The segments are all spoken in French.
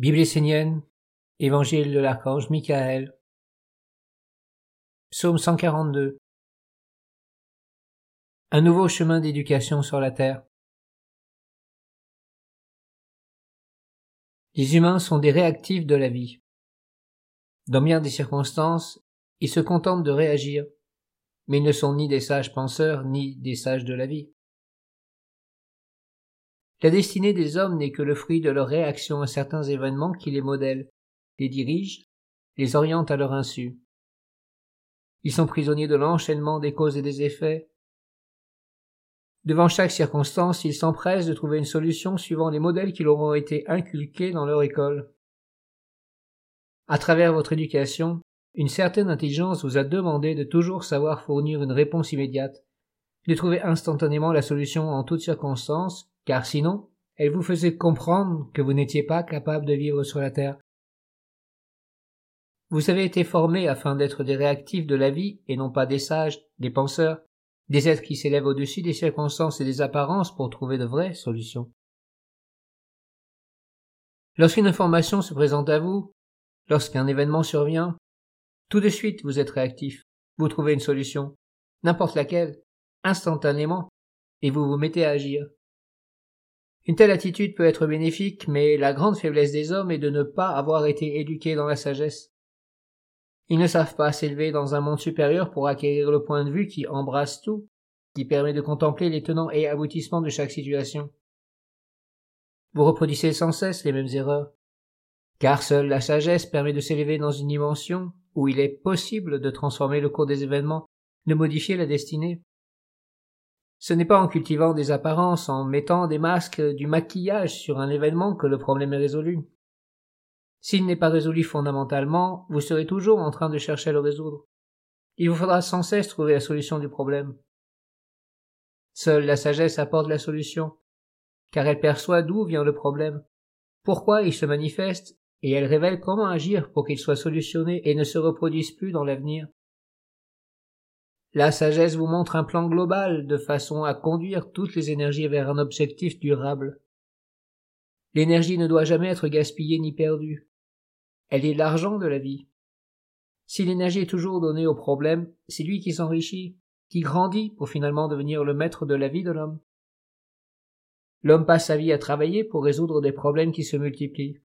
Bible essénienne, Évangile de l'archange Michael, Psaume 142. Un nouveau chemin d'éducation sur la terre. Les humains sont des réactifs de la vie. Dans bien des circonstances, ils se contentent de réagir, mais ils ne sont ni des sages penseurs ni des sages de la vie. La destinée des hommes n'est que le fruit de leur réaction à certains événements qui les modèlent, les dirigent, les orientent à leur insu. Ils sont prisonniers de l'enchaînement des causes et des effets. Devant chaque circonstance, ils s'empressent de trouver une solution suivant les modèles qui leur ont été inculqués dans leur école. À travers votre éducation, une certaine intelligence vous a demandé de toujours savoir fournir une réponse immédiate, de trouver instantanément la solution en toutes circonstances, car sinon, elle vous faisait comprendre que vous n'étiez pas capable de vivre sur la terre. Vous avez été formés afin d'être des réactifs de la vie et non pas des sages, des penseurs, des êtres qui s'élèvent au-dessus des circonstances et des apparences pour trouver de vraies solutions. Lorsqu'une information se présente à vous, lorsqu'un événement survient, tout de suite vous êtes réactif, vous trouvez une solution, n'importe laquelle, instantanément, et vous vous mettez à agir. Une telle attitude peut être bénéfique, mais la grande faiblesse des hommes est de ne pas avoir été éduqués dans la sagesse. Ils ne savent pas s'élever dans un monde supérieur pour acquérir le point de vue qui embrasse tout, qui permet de contempler les tenants et aboutissements de chaque situation. Vous reproduisez sans cesse les mêmes erreurs, car seule la sagesse permet de s'élever dans une dimension où il est possible de transformer le cours des événements, de modifier la destinée. Ce n'est pas en cultivant des apparences, en mettant des masques, du maquillage sur un événement que le problème est résolu. S'il n'est pas résolu fondamentalement, vous serez toujours en train de chercher à le résoudre. Il vous faudra sans cesse trouver la solution du problème. Seule la sagesse apporte la solution, car elle perçoit d'où vient le problème, pourquoi il se manifeste, et elle révèle comment agir pour qu'il soit solutionné et ne se reproduise plus dans l'avenir. La sagesse vous montre un plan global de façon à conduire toutes les énergies vers un objectif durable. L'énergie ne doit jamais être gaspillée ni perdue. Elle est l'argent de la vie. Si l'énergie est toujours donnée au problème, c'est lui qui s'enrichit, qui grandit pour finalement devenir le maître de la vie de l'homme. L'homme passe sa vie à travailler pour résoudre des problèmes qui se multiplient.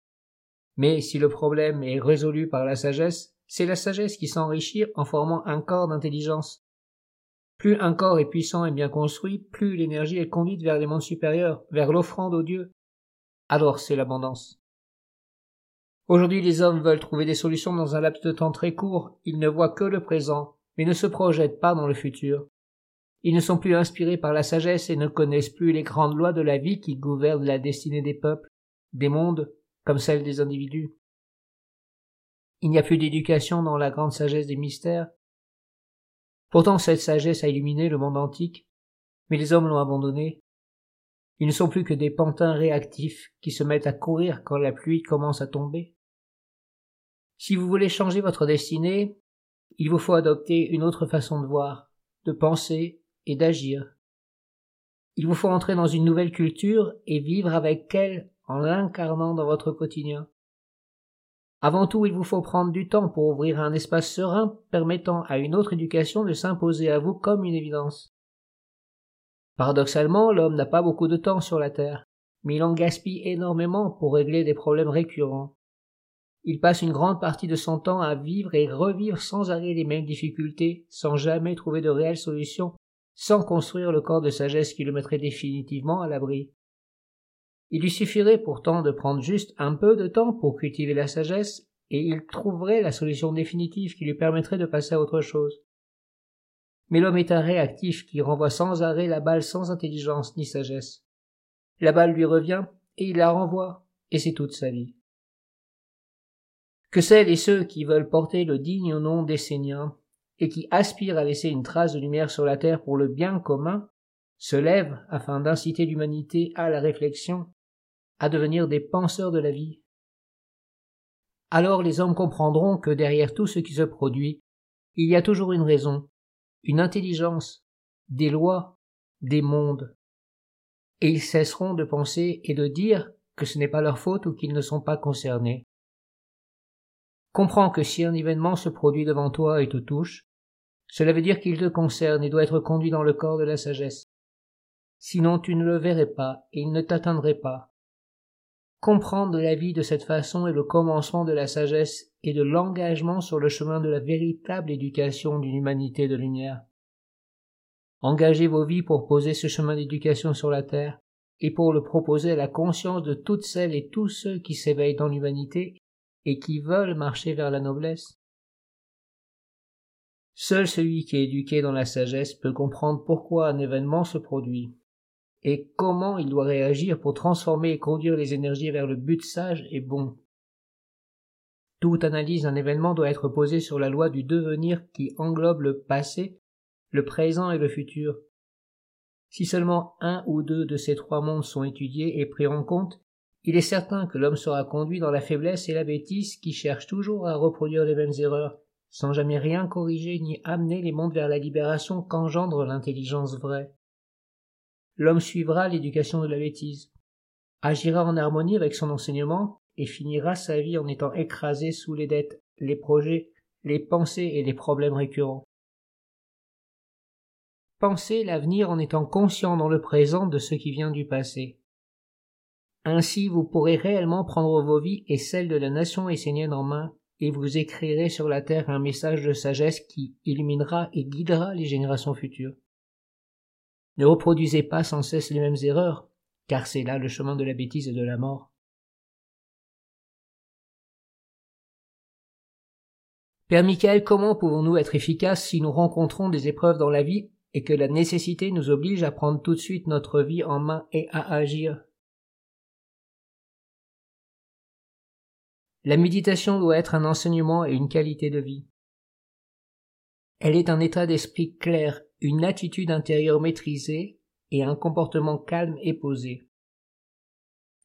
Mais si le problème est résolu par la sagesse, c'est la sagesse qui s'enrichit en formant un corps d'intelligence. Plus un corps est puissant et bien construit, plus l'énergie est conduite vers les mondes supérieurs, vers l'offrande aux dieux. Alors c'est l'abondance. Aujourd'hui les hommes veulent trouver des solutions dans un laps de temps très court, ils ne voient que le présent, mais ne se projettent pas dans le futur. Ils ne sont plus inspirés par la sagesse et ne connaissent plus les grandes lois de la vie qui gouvernent la destinée des peuples, des mondes, comme celle des individus. Il n'y a plus d'éducation dans la grande sagesse des mystères, Pourtant cette sagesse a illuminé le monde antique, mais les hommes l'ont abandonnée. Ils ne sont plus que des pantins réactifs qui se mettent à courir quand la pluie commence à tomber. Si vous voulez changer votre destinée, il vous faut adopter une autre façon de voir, de penser et d'agir. Il vous faut entrer dans une nouvelle culture et vivre avec elle en l'incarnant dans votre quotidien. Avant tout, il vous faut prendre du temps pour ouvrir un espace serein permettant à une autre éducation de s'imposer à vous comme une évidence. Paradoxalement, l'homme n'a pas beaucoup de temps sur la Terre, mais il en gaspille énormément pour régler des problèmes récurrents. Il passe une grande partie de son temps à vivre et revivre sans arrêt les mêmes difficultés, sans jamais trouver de réelles solutions, sans construire le corps de sagesse qui le mettrait définitivement à l'abri. Il lui suffirait pourtant de prendre juste un peu de temps pour cultiver la sagesse, et il trouverait la solution définitive qui lui permettrait de passer à autre chose. Mais l'homme est un réactif qui renvoie sans arrêt la balle sans intelligence ni sagesse. La balle lui revient, et il la renvoie, et c'est toute sa vie. Que celles et ceux qui veulent porter le digne nom d'Esséniens, et qui aspirent à laisser une trace de lumière sur la terre pour le bien commun, se lèvent afin d'inciter l'humanité à la réflexion, à devenir des penseurs de la vie. Alors les hommes comprendront que derrière tout ce qui se produit, il y a toujours une raison, une intelligence, des lois, des mondes. Et ils cesseront de penser et de dire que ce n'est pas leur faute ou qu'ils ne sont pas concernés. Comprends que si un événement se produit devant toi et te touche, cela veut dire qu'il te concerne et doit être conduit dans le corps de la sagesse. Sinon tu ne le verrais pas et il ne t'atteindrait pas. Comprendre la vie de cette façon est le commencement de la sagesse et de l'engagement sur le chemin de la véritable éducation d'une humanité de lumière. Engagez vos vies pour poser ce chemin d'éducation sur la terre et pour le proposer à la conscience de toutes celles et tous ceux qui s'éveillent dans l'humanité et qui veulent marcher vers la noblesse. Seul celui qui est éduqué dans la sagesse peut comprendre pourquoi un événement se produit et comment il doit réagir pour transformer et conduire les énergies vers le but sage et bon. Toute analyse d'un événement doit être posée sur la loi du devenir qui englobe le passé, le présent et le futur. Si seulement un ou deux de ces trois mondes sont étudiés et pris en compte, il est certain que l'homme sera conduit dans la faiblesse et la bêtise qui cherchent toujours à reproduire les mêmes erreurs, sans jamais rien corriger ni amener les mondes vers la libération qu'engendre l'intelligence vraie. L'homme suivra l'éducation de la bêtise, agira en harmonie avec son enseignement et finira sa vie en étant écrasé sous les dettes, les projets, les pensées et les problèmes récurrents. Pensez l'avenir en étant conscient dans le présent de ce qui vient du passé. Ainsi vous pourrez réellement prendre vos vies et celles de la nation essénienne en main, et vous écrirez sur la terre un message de sagesse qui illuminera et guidera les générations futures. Ne reproduisez pas sans cesse les mêmes erreurs, car c'est là le chemin de la bêtise et de la mort. Père Michael, comment pouvons-nous être efficaces si nous rencontrons des épreuves dans la vie et que la nécessité nous oblige à prendre tout de suite notre vie en main et à agir? La méditation doit être un enseignement et une qualité de vie. Elle est un état d'esprit clair, une attitude intérieure maîtrisée et un comportement calme et posé.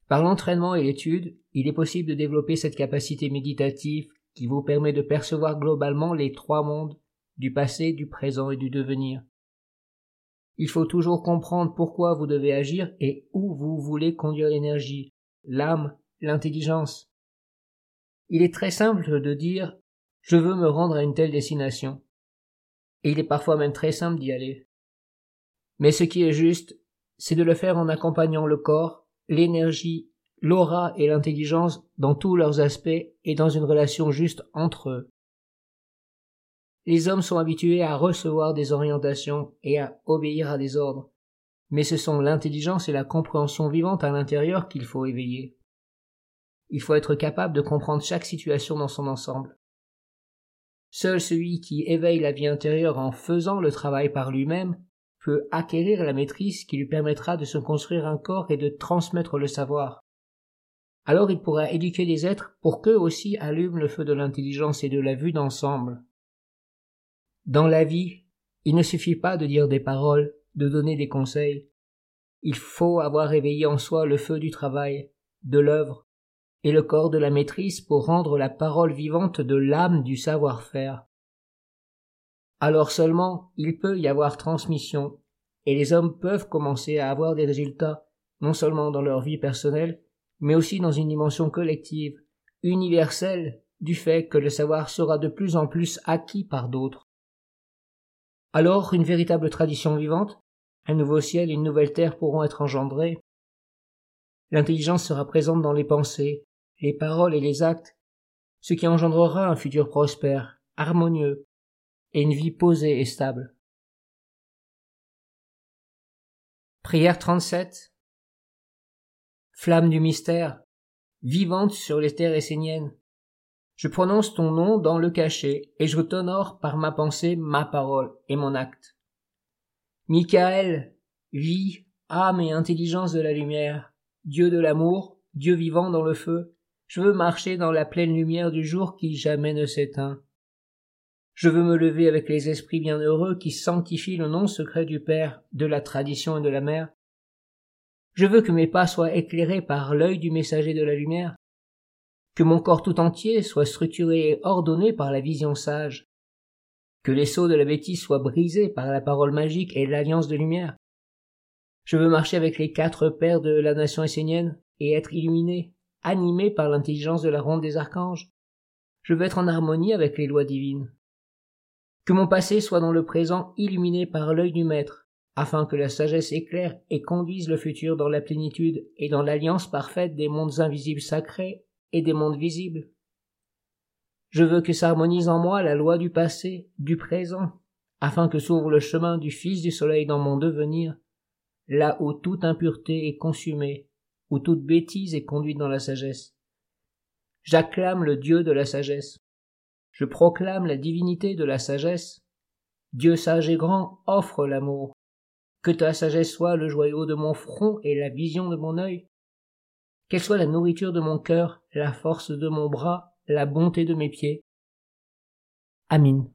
Par l'entraînement et l'étude, il est possible de développer cette capacité méditative qui vous permet de percevoir globalement les trois mondes du passé, du présent et du devenir. Il faut toujours comprendre pourquoi vous devez agir et où vous voulez conduire l'énergie, l'âme, l'intelligence. Il est très simple de dire je veux me rendre à une telle destination. Et il est parfois même très simple d'y aller. Mais ce qui est juste, c'est de le faire en accompagnant le corps, l'énergie, l'aura et l'intelligence dans tous leurs aspects et dans une relation juste entre eux. Les hommes sont habitués à recevoir des orientations et à obéir à des ordres, mais ce sont l'intelligence et la compréhension vivante à l'intérieur qu'il faut éveiller. Il faut être capable de comprendre chaque situation dans son ensemble. Seul celui qui éveille la vie intérieure en faisant le travail par lui-même peut acquérir la maîtrise qui lui permettra de se construire un corps et de transmettre le savoir. Alors il pourra éduquer les êtres pour qu'eux aussi allument le feu de l'intelligence et de la vue d'ensemble. Dans la vie, il ne suffit pas de dire des paroles, de donner des conseils. Il faut avoir éveillé en soi le feu du travail, de l'œuvre, et le corps de la maîtrise pour rendre la parole vivante de l'âme du savoir-faire. Alors seulement il peut y avoir transmission, et les hommes peuvent commencer à avoir des résultats, non seulement dans leur vie personnelle, mais aussi dans une dimension collective, universelle, du fait que le savoir sera de plus en plus acquis par d'autres. Alors une véritable tradition vivante, un nouveau ciel et une nouvelle terre pourront être engendrés. L'intelligence sera présente dans les pensées, les paroles et les actes, ce qui engendrera un futur prospère, harmonieux, et une vie posée et stable. Prière 37 Flamme du mystère, vivante sur les terres esséniennes, je prononce ton nom dans le cachet, et je t'honore par ma pensée, ma parole et mon acte. Michael, vie, âme et intelligence de la lumière, Dieu de l'amour, Dieu vivant dans le feu, je veux marcher dans la pleine lumière du jour qui jamais ne s'éteint. Je veux me lever avec les esprits bienheureux qui sanctifient le nom secret du Père, de la tradition et de la Mère. Je veux que mes pas soient éclairés par l'œil du messager de la lumière, que mon corps tout entier soit structuré et ordonné par la vision sage, que les sceaux de la bêtise soient brisés par la parole magique et l'alliance de lumière. Je veux marcher avec les quatre pères de la nation essénienne, et être illuminé, animé par l'intelligence de la ronde des archanges. Je veux être en harmonie avec les lois divines. Que mon passé soit dans le présent illuminé par l'œil du Maître, afin que la sagesse éclaire et conduise le futur dans la plénitude et dans l'alliance parfaite des mondes invisibles sacrés et des mondes visibles. Je veux que s'harmonise en moi la loi du passé, du présent, afin que s'ouvre le chemin du Fils du Soleil dans mon devenir, là où toute impureté est consumée, où toute bêtise est conduite dans la sagesse. J'acclame le Dieu de la sagesse. Je proclame la divinité de la sagesse. Dieu sage et grand offre l'amour. Que ta sagesse soit le joyau de mon front et la vision de mon œil. Qu'elle soit la nourriture de mon cœur, la force de mon bras, la bonté de mes pieds. Amin.